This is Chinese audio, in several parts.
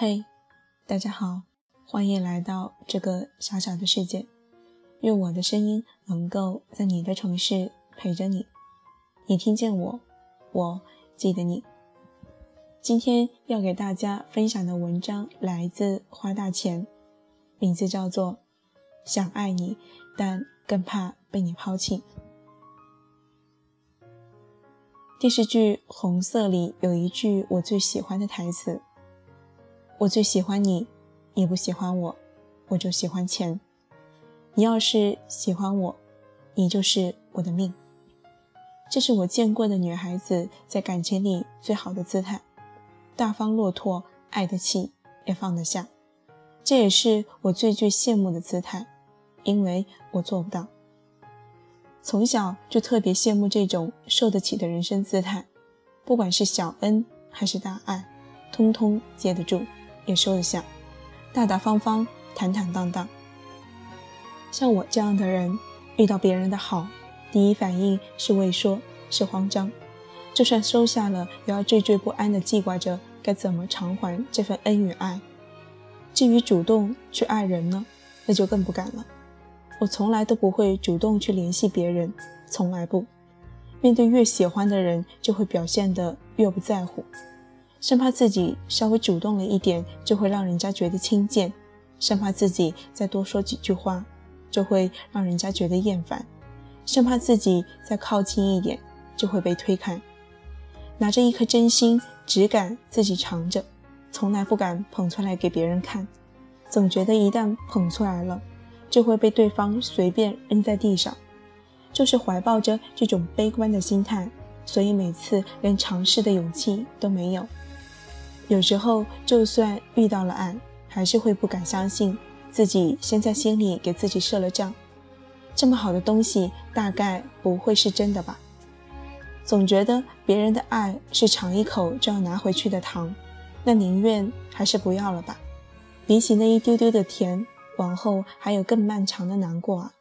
嘿，大家好，欢迎来到这个小小的世界。愿我的声音能够在你的城市陪着你。你听见我，我记得你。今天要给大家分享的文章来自花大钱，名字叫做《想爱你，但更怕被你抛弃》。电视剧《红色》里有一句我最喜欢的台词。我最喜欢你，你不喜欢我，我就喜欢钱。你要是喜欢我，你就是我的命。这是我见过的女孩子在感情里最好的姿态，大方落拓，爱得起也放得下。这也是我最最羡慕的姿态，因为我做不到。从小就特别羡慕这种受得起的人生姿态，不管是小恩还是大爱，通通接得住。也说得下，大大方方，坦坦荡荡。像我这样的人，遇到别人的好，第一反应是畏缩，是慌张。就算收下了，也要惴惴不安地记挂着该怎么偿还这份恩与爱。至于主动去爱人呢，那就更不敢了。我从来都不会主动去联系别人，从来不。面对越喜欢的人，就会表现得越不在乎。生怕自己稍微主动了一点，就会让人家觉得轻贱；生怕自己再多说几句话，就会让人家觉得厌烦；生怕自己再靠近一点，就会被推开。拿着一颗真心，只敢自己藏着，从来不敢捧出来给别人看。总觉得一旦捧出来了，就会被对方随便扔在地上。就是怀抱着这种悲观的心态，所以每次连尝试的勇气都没有。有时候，就算遇到了爱，还是会不敢相信自己先在心里给自己设了障。这么好的东西，大概不会是真的吧？总觉得别人的爱是尝一口就要拿回去的糖，那宁愿还是不要了吧。比起那一丢丢的甜，往后还有更漫长的难过啊！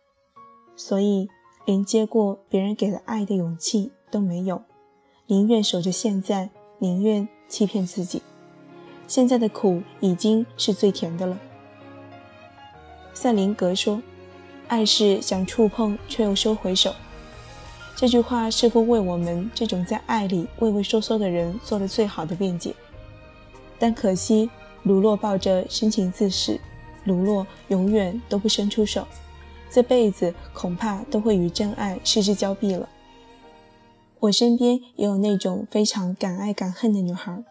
所以，连接过别人给的爱的勇气都没有，宁愿守着现在，宁愿欺骗自己。现在的苦已经是最甜的了。赛林格说：“爱是想触碰却又收回手。”这句话似乎为我们这种在爱里畏畏缩缩的人做了最好的辩解。但可惜，卢洛抱着深情自始，卢洛永远都不伸出手，这辈子恐怕都会与真爱失之交臂了。我身边也有那种非常敢爱敢恨的女孩。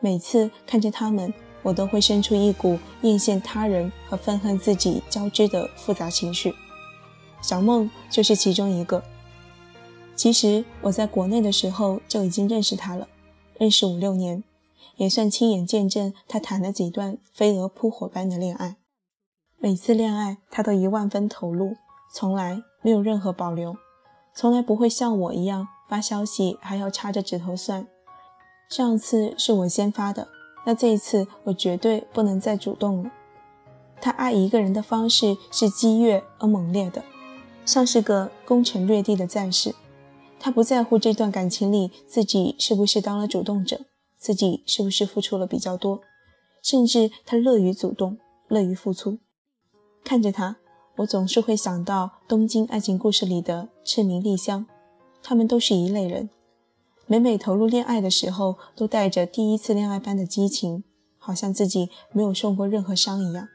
每次看着他们，我都会生出一股艳羡他人和愤恨自己交织的复杂情绪。小梦就是其中一个。其实我在国内的时候就已经认识他了，认识五六年，也算亲眼见证他谈了几段飞蛾扑火般的恋爱。每次恋爱，他都一万分投入，从来没有任何保留，从来不会像我一样发消息还要插着指头算。上次是我先发的，那这一次我绝对不能再主动了。他爱一个人的方式是激越而猛烈的，像是个攻城略地的战士。他不在乎这段感情里自己是不是当了主动者，自己是不是付出了比较多，甚至他乐于主动，乐于付出。看着他，我总是会想到《东京爱情故事》里的赤名莉香，他们都是一类人。每每投入恋爱的时候，都带着第一次恋爱般的激情，好像自己没有受过任何伤一样；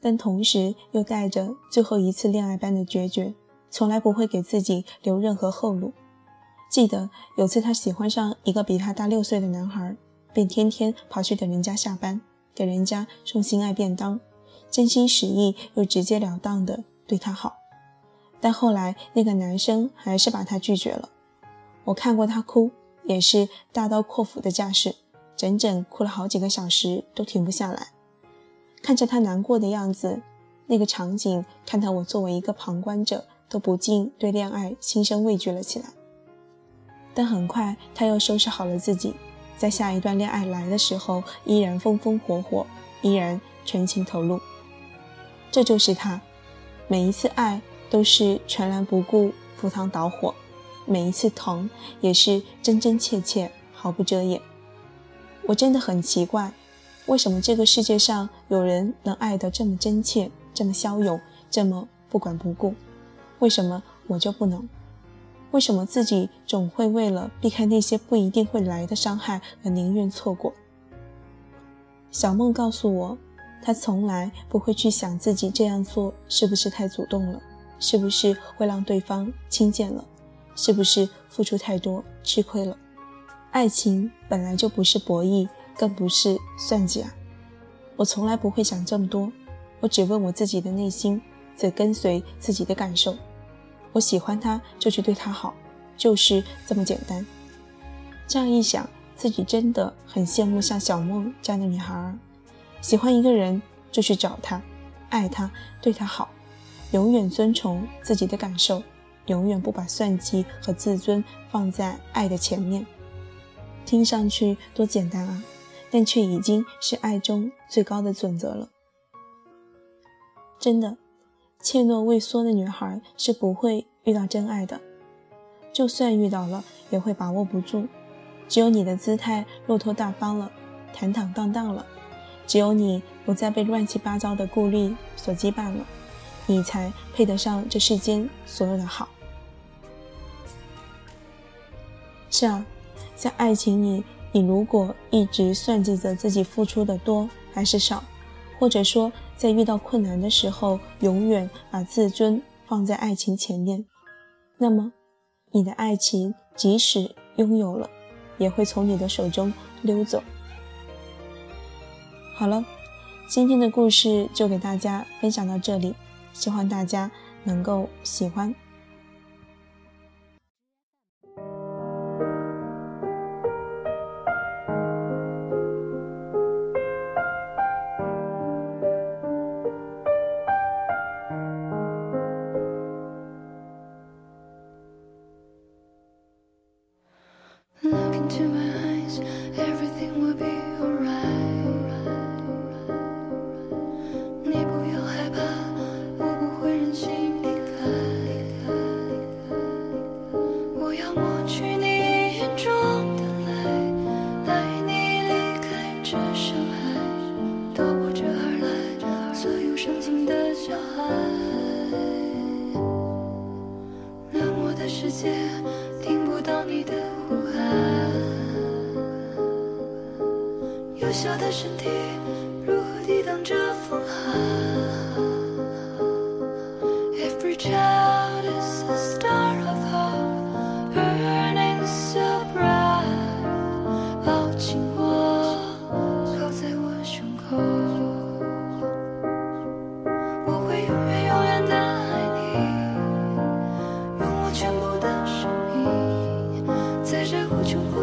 但同时又带着最后一次恋爱般的决绝，从来不会给自己留任何后路。记得有次他喜欢上一个比他大六岁的男孩，便天天跑去等人家下班，给人家送心爱便当，真心实意又直截了当的对他好。但后来那个男生还是把他拒绝了。我看过他哭。也是大刀阔斧的架势，整整哭了好几个小时都停不下来。看着他难过的样子，那个场景看到我作为一个旁观者都不禁对恋爱心生畏惧了起来。但很快他又收拾好了自己，在下一段恋爱来的时候，依然风风火火，依然全情投入。这就是他，每一次爱都是全然不顾，赴汤蹈火。每一次疼也是真真切切，毫不遮掩。我真的很奇怪，为什么这个世界上有人能爱得这么真切，这么骁勇，这么不管不顾？为什么我就不能？为什么自己总会为了避开那些不一定会来的伤害而宁愿错过？小梦告诉我，她从来不会去想自己这样做是不是太主动了，是不是会让对方轻贱了，是不是付出太多吃亏了。爱情本来就不是博弈。更不是算计啊！我从来不会想这么多，我只问我自己的内心，只跟随自己的感受。我喜欢他，就去对他好，就是这么简单。这样一想，自己真的很羡慕像小梦这样的女孩儿。喜欢一个人，就去找他，爱他，对他好，永远遵从自己的感受，永远不把算计和自尊放在爱的前面。听上去多简单啊！但却已经是爱中最高的准则了。真的，怯懦畏缩的女孩是不会遇到真爱的，就算遇到了，也会把握不住。只有你的姿态落拓大方了，坦坦荡荡了，只有你不再被乱七八糟的顾虑所羁绊了，你才配得上这世间所有的好。是啊，在爱情里。你如果一直算计着自己付出的多还是少，或者说在遇到困难的时候永远把自尊放在爱情前面，那么你的爱情即使拥有了，也会从你的手中溜走。好了，今天的故事就给大家分享到这里，希望大家能够喜欢。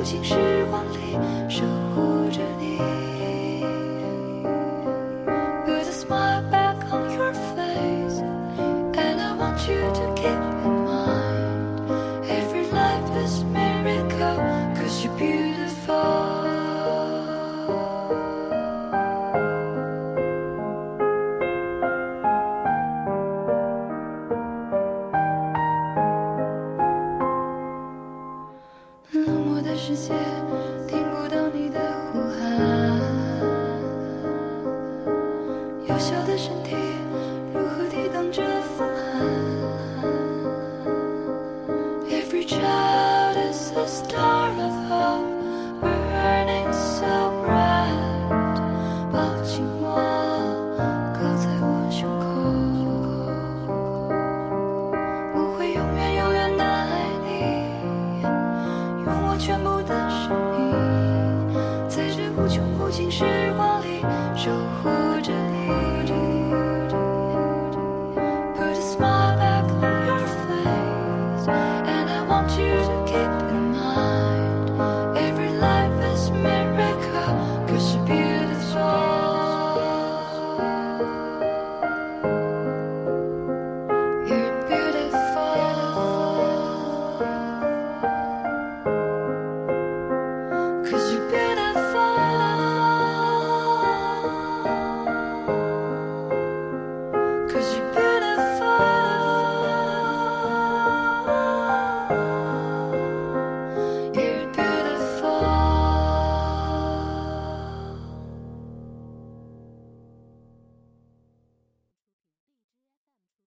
情是小的身体